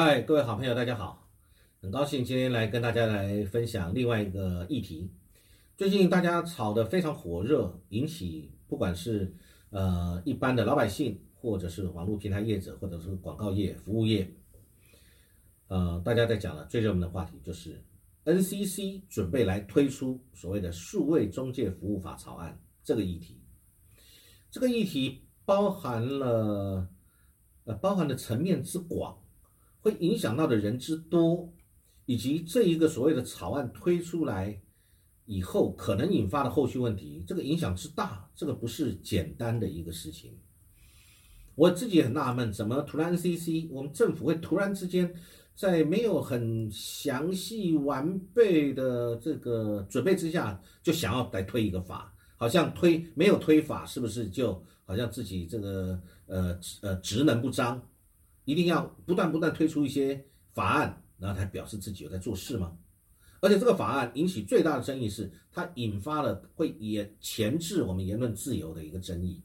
嗨，各位好朋友，大家好！很高兴今天来跟大家来分享另外一个议题。最近大家炒得非常火热，引起不管是呃一般的老百姓，或者是网络平台业者，或者是广告业、服务业，呃，大家在讲的最热门的话题就是 NCC 准备来推出所谓的数位中介服务法草案这个议题。这个议题包含了呃包含的层面之广。会影响到的人之多，以及这一个所谓的草案推出来以后可能引发的后续问题，这个影响之大，这个不是简单的一个事情。我自己很纳闷，怎么突然 CC，我们政府会突然之间在没有很详细完备的这个准备之下，就想要来推一个法，好像推没有推法，是不是就好像自己这个呃呃职能不彰？一定要不断不断推出一些法案，然后才表示自己有在做事吗？而且这个法案引起最大的争议是，它引发了会也钳制我们言论自由的一个争议。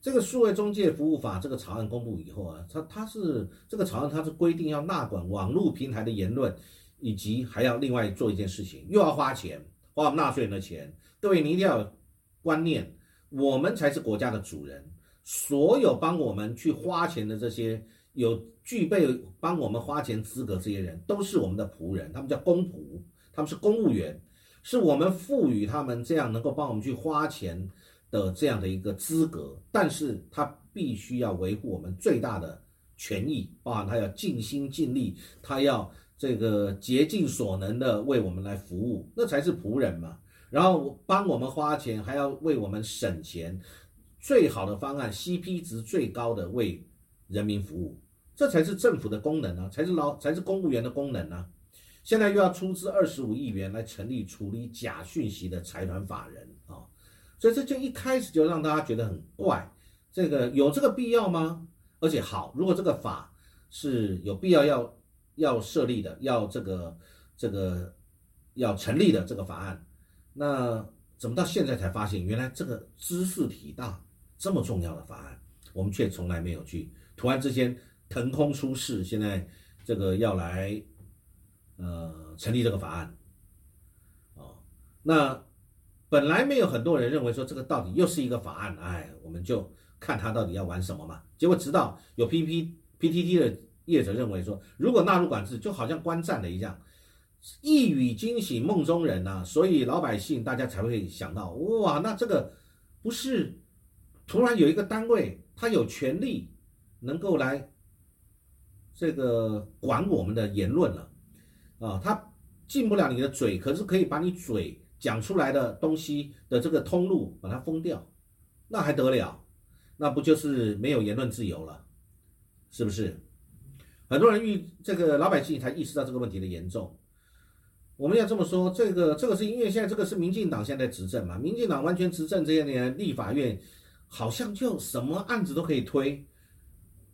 这个数位中介服务法这个草案公布以后啊，它它是这个草案它是规定要纳管网络平台的言论，以及还要另外做一件事情，又要花钱，花我们纳税人的钱。各位你一定要观念，我们才是国家的主人，所有帮我们去花钱的这些。有具备帮我们花钱资格这些人，都是我们的仆人，他们叫公仆，他们是公务员，是我们赋予他们这样能够帮我们去花钱的这样的一个资格。但是他必须要维护我们最大的权益，包含他要尽心尽力，他要这个竭尽所能的为我们来服务，那才是仆人嘛。然后帮我们花钱，还要为我们省钱，最好的方案，CP 值最高的为人民服务。这才是政府的功能啊，才是劳才是公务员的功能啊！现在又要出资二十五亿元来成立处理假讯息的财团法人啊，所以这就一开始就让大家觉得很怪，这个有这个必要吗？而且好，如果这个法是有必要要要设立的，要这个这个要成立的这个法案，那怎么到现在才发现，原来这个知识体大这么重要的法案，我们却从来没有去突然之间。腾空出世，现在这个要来，呃，成立这个法案，哦，那本来没有很多人认为说这个到底又是一个法案，哎，我们就看他到底要玩什么嘛。结果直到有 P P P T T 的业者认为说，如果纳入管制，就好像观战的一样，一语惊醒梦中人呐，所以老百姓大家才会想到，哇，那这个不是突然有一个单位，他有权利能够来。这个管我们的言论了，啊，他进不了你的嘴，可是可以把你嘴讲出来的东西的这个通路把它封掉，那还得了？那不就是没有言论自由了？是不是？很多人遇这个老百姓才意识到这个问题的严重。我们要这么说，这个这个是因为现在这个是民进党现在执政嘛，民进党完全执政这些年，立法院好像就什么案子都可以推。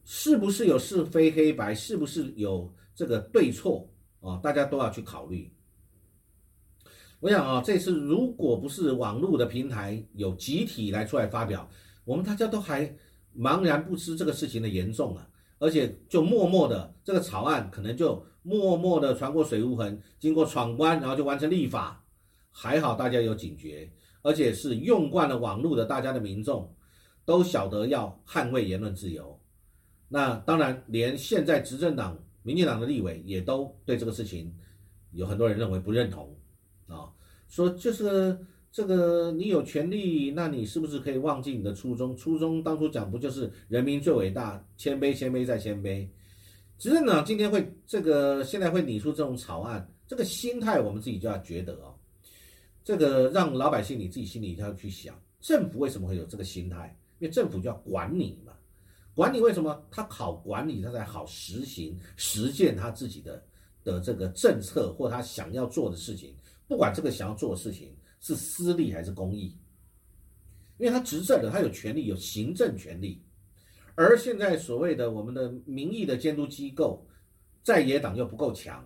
是不是有是非黑白？是不是有这个对错啊？大家都要去考虑。我想啊，这次如果不是网络的平台有集体来出来发表，我们大家都还茫然不知这个事情的严重啊，而且就默默的这个草案可能就默默的穿过水无痕，经过闯关，然后就完成立法。还好大家有警觉，而且是用惯了网络的大家的民众都晓得要捍卫言论自由。那当然，连现在执政党民进党的立委也都对这个事情有很多人认为不认同啊，说就是这个你有权利，那你是不是可以忘记你的初衷？初衷当初讲不就是人民最伟大，谦卑谦卑再谦卑？执政党今天会这个现在会拟出这种草案，这个心态我们自己就要觉得哦，这个让老百姓你自己心里一定要去想，政府为什么会有这个心态？因为政府就要管你嘛。管理为什么？他好管理，他才好实行实践他自己的的这个政策或他想要做的事情，不管这个想要做的事情是私利还是公益，因为他执政的，他有权利有行政权利，而现在所谓的我们的民意的监督机构，在野党又不够强。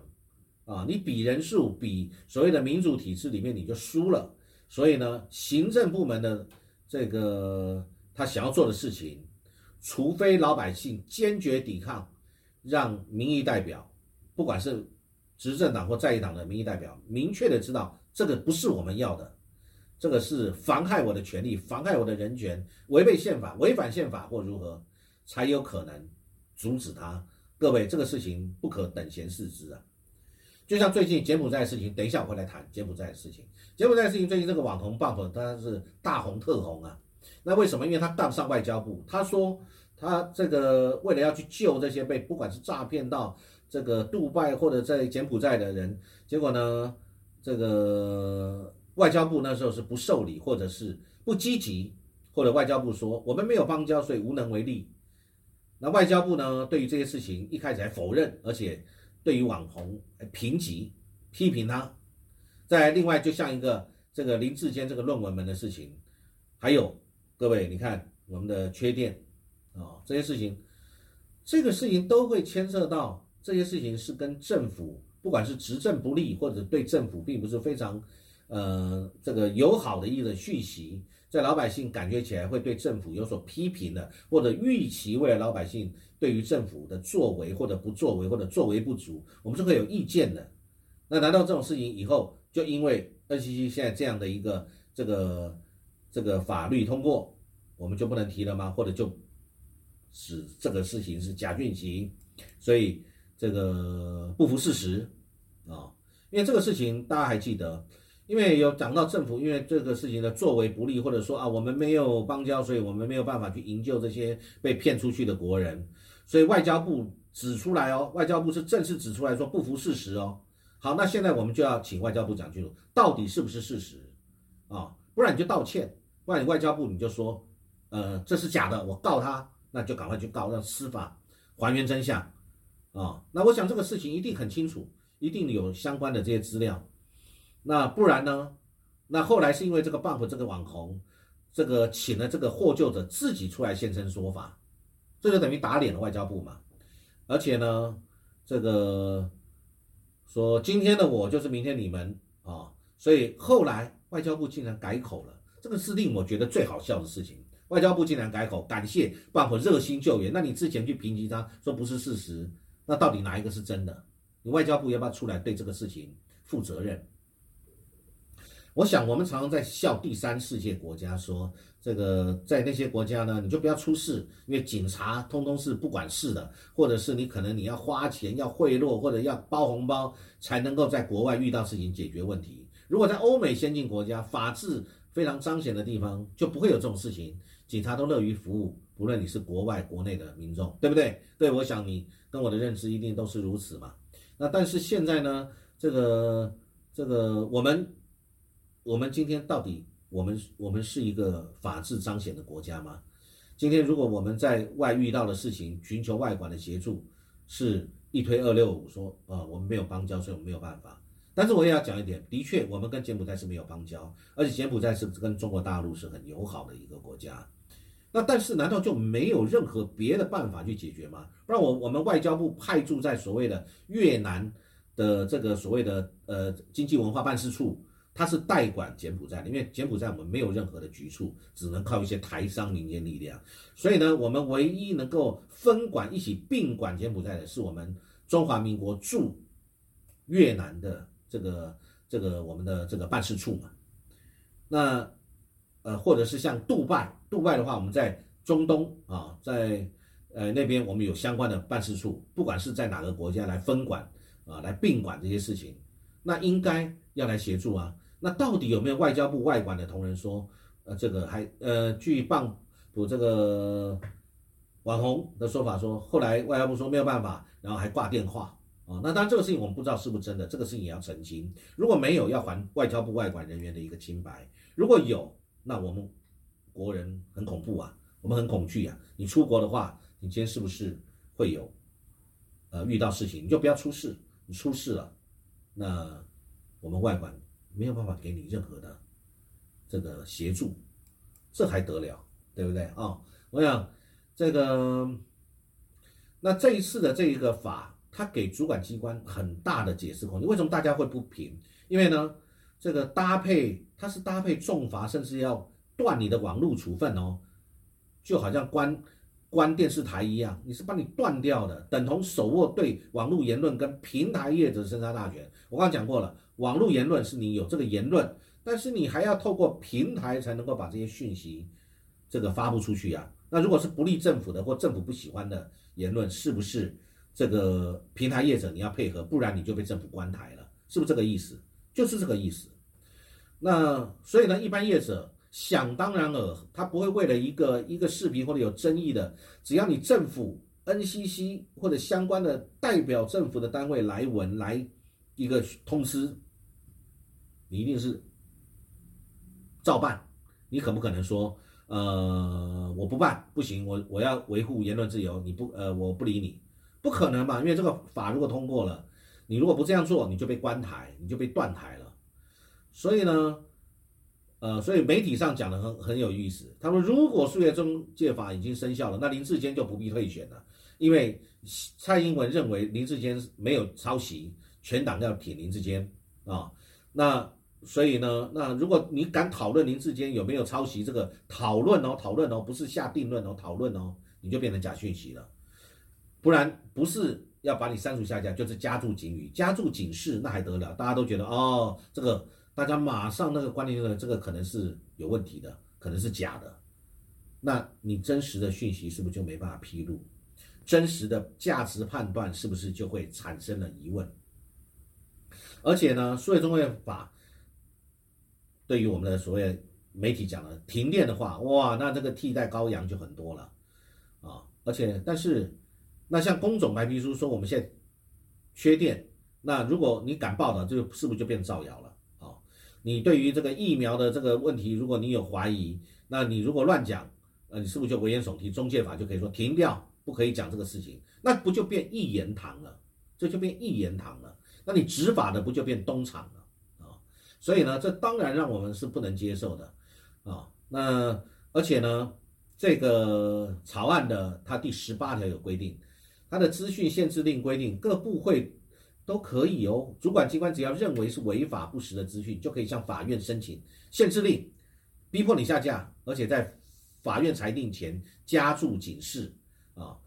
啊，你比人数比所谓的民主体制里面你就输了，所以呢，行政部门的这个他想要做的事情。除非老百姓坚决抵抗，让民意代表，不管是执政党或在野党的民意代表，明确的知道这个不是我们要的，这个是妨害我的权利、妨害我的人权、违背宪法、违反宪法或如何，才有可能阻止他。各位，这个事情不可等闲视之啊！就像最近柬埔寨的事情，等一下我会来谈柬埔寨的事情。柬埔寨的事情最近这个网红 bump 当然是大红特红啊。那为什么？因为他当上外交部，他说他这个为了要去救这些被不管是诈骗到这个杜拜或者在柬埔寨的人，结果呢，这个外交部那时候是不受理或者是不积极，或者外交部说我们没有邦交，所以无能为力。那外交部呢？对于这些事情一开始还否认，而且对于网红评级批评他。再另外，就像一个这个林志坚这个论文门的事情，还有各位，你看我们的缺电啊，这些事情，这个事情都会牵涉到这些事情是跟政府，不管是执政不力，或者对政府并不是非常呃这个友好的一个讯息。在老百姓感觉起来会对政府有所批评的，或者预期未来老百姓对于政府的作为或者不作为或者作为不足，我们是会有意见的。那难道这种事情以后就因为 NCC 现在这样的一个这个这个法律通过，我们就不能提了吗？或者就使这个事情是假讯息，所以这个不符事实啊？因为这个事情大家还记得。因为有讲到政府，因为这个事情的作为不利，或者说啊，我们没有邦交，所以我们没有办法去营救这些被骗出去的国人，所以外交部指出来哦，外交部是正式指出来说不符事实哦。好，那现在我们就要请外交部讲清楚，到底是不是事实啊？不然你就道歉，不然你外交部你就说，呃，这是假的，我告他，那就赶快去告，让司法还原真相啊。那我想这个事情一定很清楚，一定有相关的这些资料。那不然呢？那后来是因为这个 bump 这个网红，这个请了这个获救者自己出来现身说法，这就等于打脸了外交部嘛。而且呢，这个说今天的我就是明天你们啊，所以后来外交部竟然改口了，这个是令我觉得最好笑的事情。外交部竟然改口，感谢 bump 热心救援。那你之前去评级他说不是事实，那到底哪一个是真的？你外交部要不要出来对这个事情负责任？我想，我们常常在笑第三世界国家，说这个在那些国家呢，你就不要出事，因为警察通通是不管事的，或者是你可能你要花钱、要贿赂或者要包红包，才能够在国外遇到事情解决问题。如果在欧美先进国家，法治非常彰显的地方，就不会有这种事情，警察都乐于服务，不论你是国外、国内的民众，对不对？对，我想你跟我的认知一定都是如此嘛。那但是现在呢，这个这个我们。我们今天到底，我们我们是一个法治彰显的国家吗？今天如果我们在外遇到的事情，寻求外管的协助，是一推二六五，说啊，我们没有邦交，所以我们没有办法。但是我也要讲一点，的确，我们跟柬埔寨是没有邦交，而且柬埔寨是跟中国大陆是很友好的一个国家。那但是难道就没有任何别的办法去解决吗？不然我我们外交部派驻在所谓的越南的这个所谓的呃经济文化办事处。他是代管柬埔寨的，因为柬埔寨我们没有任何的局处，只能靠一些台商民间力量。所以呢，我们唯一能够分管一起并管柬埔寨的是我们中华民国驻越南的这个这个我们的这个办事处嘛。那呃，或者是像杜拜，杜拜的话，我们在中东啊，在呃那边我们有相关的办事处，不管是在哪个国家来分管啊，来并管这些事情，那应该要来协助啊。那到底有没有外交部外管的同仁说，呃，这个还呃，据棒补这个网红的说法说，后来外交部说没有办法，然后还挂电话啊。那当然这个事情我们不知道是不是真的，这个事情也要澄清。如果没有，要还外交部外管人员的一个清白；如果有，那我们国人很恐怖啊，我们很恐惧啊。你出国的话，你今天是不是会有呃遇到事情？你就不要出事，你出事了，那我们外管。没有办法给你任何的这个协助，这还得了，对不对啊？我想这个，那这一次的这一个法，他给主管机关很大的解释空间。为什么大家会不平？因为呢，这个搭配它是搭配重罚，甚至要断你的网络处分哦，就好像关关电视台一样，你是把你断掉的，等同手握对网络言论跟平台业者生杀大权。我刚刚讲过了，网络言论是你有这个言论，但是你还要透过平台才能够把这些讯息这个发布出去呀。那如果是不利政府的或政府不喜欢的言论，是不是这个平台业者你要配合，不然你就被政府关台了，是不是这个意思？就是这个意思。那所以呢，一般业者想当然尔，他不会为了一个一个视频或者有争议的，只要你政府 NCC 或者相关的代表政府的单位来文来一个通知，你一定是照办。你可不可能说？呃，我不办，不行，我我要维护言论自由，你不，呃，我不理你，不可能吧，因为这个法如果通过了，你如果不这样做，你就被关台，你就被断台了。所以呢，呃，所以媒体上讲的很很有意思，他说如果数学中介法已经生效了，那林志坚就不必退选了，因为蔡英文认为林志坚没有抄袭，全党要挺林志坚啊，那。所以呢，那如果你敢讨论林志坚有没有抄袭，这个讨论哦，讨论哦，不是下定论哦，讨论哦，你就变成假讯息了。不然不是要把你删除下架，就是加注警语，加注警示，那还得了？大家都觉得哦，这个大家马上那个观念就是这个可能是有问题的，可能是假的。那你真实的讯息是不是就没办法披露？真实的价值判断是不是就会产生了疑问？而且呢，数位中会法。对于我们的所谓媒体讲的停电的话，哇，那这个替代羔羊就很多了，啊，而且但是，那像工种白皮书说我们现在缺电，那如果你敢报道，就是不是就变造谣了啊？你对于这个疫苗的这个问题，如果你有怀疑，那你如果乱讲，呃，你是不是就危言耸听？中介法就可以说停掉，不可以讲这个事情，那不就变一言堂了？这就变一言堂了，那你执法的不就变东厂了啊？所以呢，这当然让我们是不能接受的，啊，那而且呢，这个草案的它第十八条有规定，它的资讯限制令规定各部会都可以哦，主管机关只要认为是违法不实的资讯，就可以向法院申请限制令，逼迫你下架，而且在法院裁定前加注警示，啊，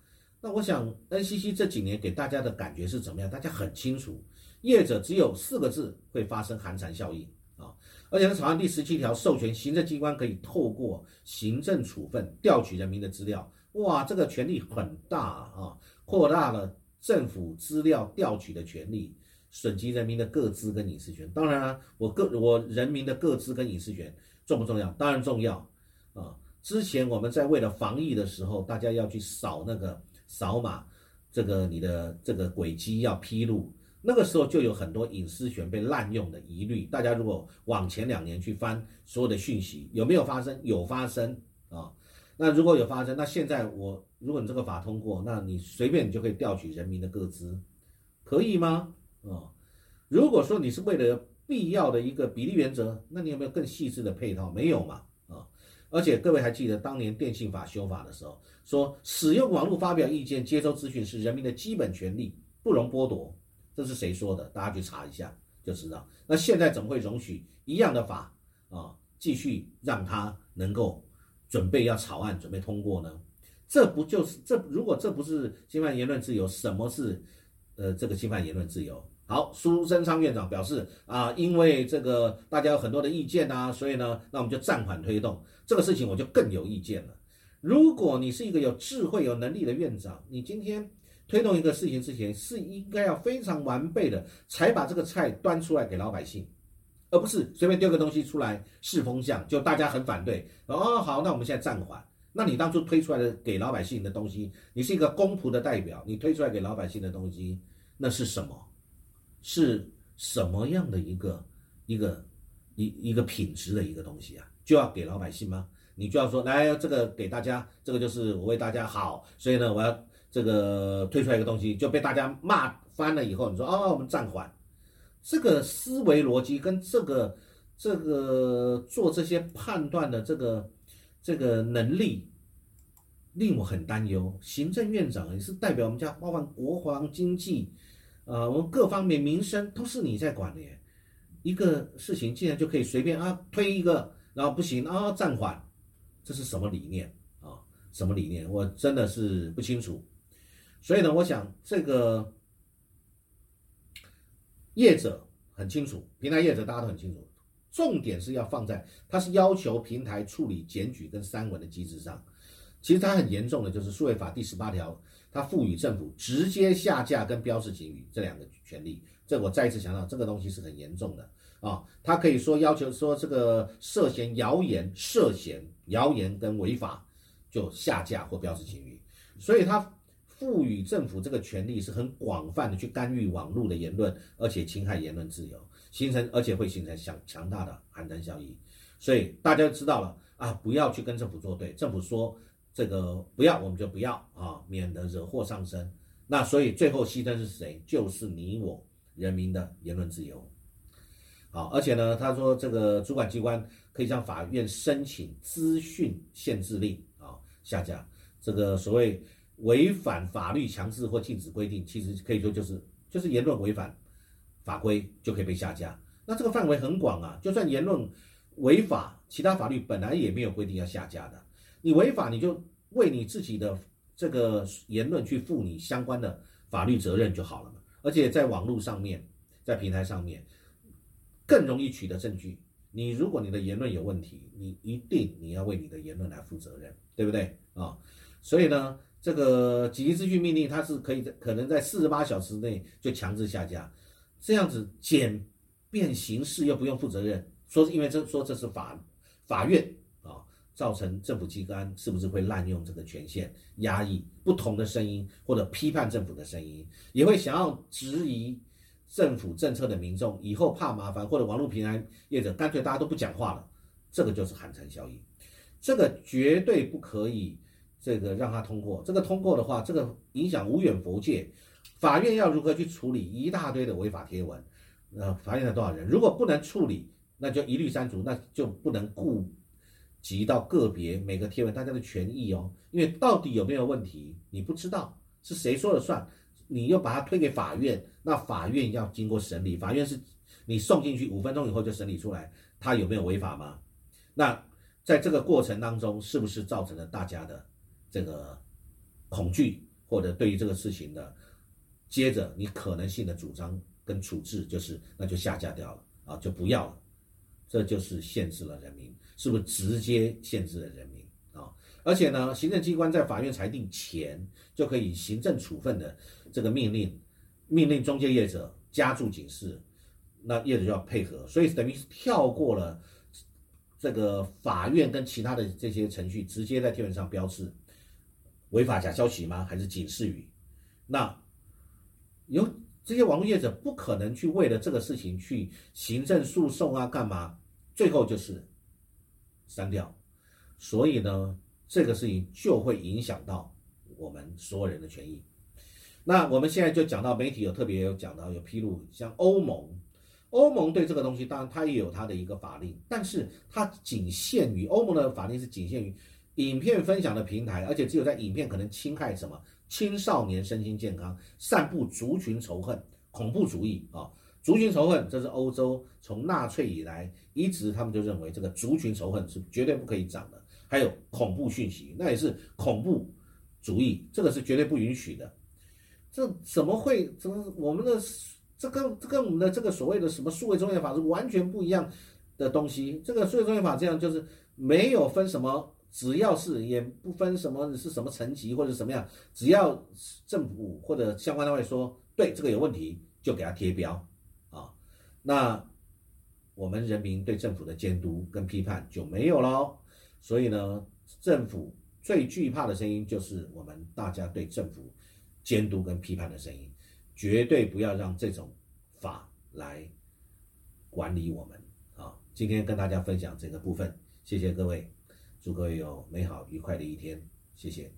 那我想 NCC 这几年给大家的感觉是怎么样？大家很清楚。业者只有四个字会发生寒蝉效应啊！而且呢，草案第十七条授权行政机关可以透过行政处分调取人民的资料，哇，这个权力很大啊，扩大了政府资料调取的权利，损及人民的个资跟隐私权。当然了，我个我人民的个资跟隐私权重不重要？当然重要啊！之前我们在为了防疫的时候，大家要去扫那个扫码，这个你的这个轨迹要披露。那个时候就有很多隐私权被滥用的疑虑，大家如果往前两年去翻所有的讯息，有没有发生？有发生啊。那如果有发生，那现在我如果你这个法通过，那你随便你就可以调取人民的个资，可以吗？啊，如果说你是为了必要的一个比例原则，那你有没有更细致的配套？没有嘛？啊，而且各位还记得当年电信法修法的时候，说使用网络发表意见、接收资讯是人民的基本权利，不容剥夺。这是谁说的？大家去查一下就知道。那现在怎么会容许一样的法啊，继续让它能够准备要草案准备通过呢？这不就是这？如果这不是侵犯言论自由，什么是呃这个侵犯言论自由？好，苏贞昌院长表示啊，因为这个大家有很多的意见呐，所以呢，那我们就暂缓推动这个事情，我就更有意见了。如果你是一个有智慧、有能力的院长，你今天。推动一个事情之前，是应该要非常完备的，才把这个菜端出来给老百姓，而不是随便丢个东西出来试风向，就大家很反对。哦，好，那我们现在暂缓。那你当初推出来的给老百姓的东西，你是一个公仆的代表，你推出来给老百姓的东西，那是什么？是什么样的一个一个一一个品质的一个东西啊？就要给老百姓吗？你就要说来这个给大家，这个就是我为大家好，所以呢，我要。这个推出来一个东西就被大家骂翻了以后，你说哦，我们暂缓，这个思维逻辑跟这个这个做这些判断的这个这个能力，令我很担忧。行政院长也是代表我们家，包括国防、经济，呃，我们各方面民生都是你在管的。一个事情竟然就可以随便啊推一个，然后不行啊暂缓，这是什么理念啊？什么理念，我真的是不清楚。所以呢，我想这个业者很清楚，平台业者大家都很清楚，重点是要放在它是要求平台处理检举跟删文的机制上。其实它很严重的就是数位法第十八条，它赋予政府直接下架跟标示警语这两个权利。这我再一次强调，这个东西是很严重的啊！它可以说要求说这个涉嫌谣言、涉嫌谣言跟违法就下架或标示警语，所以它赋予政府这个权利是很广泛的去干预网络的言论，而且侵害言论自由，形成而且会形成强强大的寒蝉效应。所以大家知道了啊，不要去跟政府作对，政府说。这个不要，我们就不要啊，免得惹祸上身。那所以最后牺牲是谁？就是你我人民的言论自由。好，而且呢，他说这个主管机关可以向法院申请资讯限制令啊，下架这个所谓违反法律强制或禁止规定，其实可以说就是就是言论违反法规就可以被下架。那这个范围很广啊，就算言论违法，其他法律本来也没有规定要下架的。你违法，你就为你自己的这个言论去负你相关的法律责任就好了嘛。而且在网络上面，在平台上面，更容易取得证据。你如果你的言论有问题，你一定你要为你的言论来负责任，对不对啊？所以呢，这个紧急资讯命令它是可以在可能在四十八小时内就强制下架，这样子简便行事又不用负责任，说是因为这说这是法法院啊。造成政府机关是不是会滥用这个权限，压抑不同的声音，或者批判政府的声音，也会想要质疑政府政策的民众，以后怕麻烦，或者网络平台业者干脆大家都不讲话了，这个就是寒蝉效应，这个绝对不可以，这个让他通过。这个通过的话，这个影响无远佛界，法院要如何去处理一大堆的违法贴文？呃，法院有多少人？如果不能处理，那就一律删除，那就不能顾。及到个别每个贴文大家的权益哦，因为到底有没有问题，你不知道是谁说了算，你又把它推给法院，那法院要经过审理，法院是你送进去五分钟以后就审理出来，他有没有违法吗？那在这个过程当中，是不是造成了大家的这个恐惧，或者对于这个事情的，接着你可能性的主张跟处置就是那就下架掉了啊，就不要了，这就是限制了人民。是不是直接限制了人民啊？而且呢，行政机关在法院裁定前就可以行政处分的这个命令，命令中介业者加注警示，那业者就要配合，所以等于是跳过了这个法院跟其他的这些程序，直接在贴文上标示违法假消息吗？还是警示语？那有这些网络业者不可能去为了这个事情去行政诉讼啊，干嘛？最后就是。删掉，所以呢，这个事情就会影响到我们所有人的权益。那我们现在就讲到媒体有特别有讲到有披露，像欧盟，欧盟对这个东西，当然它也有它的一个法令，但是它仅限于欧盟的法令是仅限于影片分享的平台，而且只有在影片可能侵害什么青少年身心健康、散布族群仇恨、恐怖主义啊。族群仇恨，这是欧洲从纳粹以来一直他们就认为这个族群仇恨是绝对不可以长的。还有恐怖讯息，那也是恐怖主义，这个是绝对不允许的。这怎么会？怎么我们的这跟这跟我们的这个所谓的什么数位中介法是完全不一样的东西？这个数位中介法这样就是没有分什么，只要是也不分什么是什么层级或者什么样，只要政府或者相关单位说对这个有问题，就给他贴标。啊那我们人民对政府的监督跟批判就没有了，所以呢，政府最惧怕的声音就是我们大家对政府监督跟批判的声音，绝对不要让这种法来管理我们啊！今天跟大家分享这个部分，谢谢各位，祝各位有美好愉快的一天谢谢。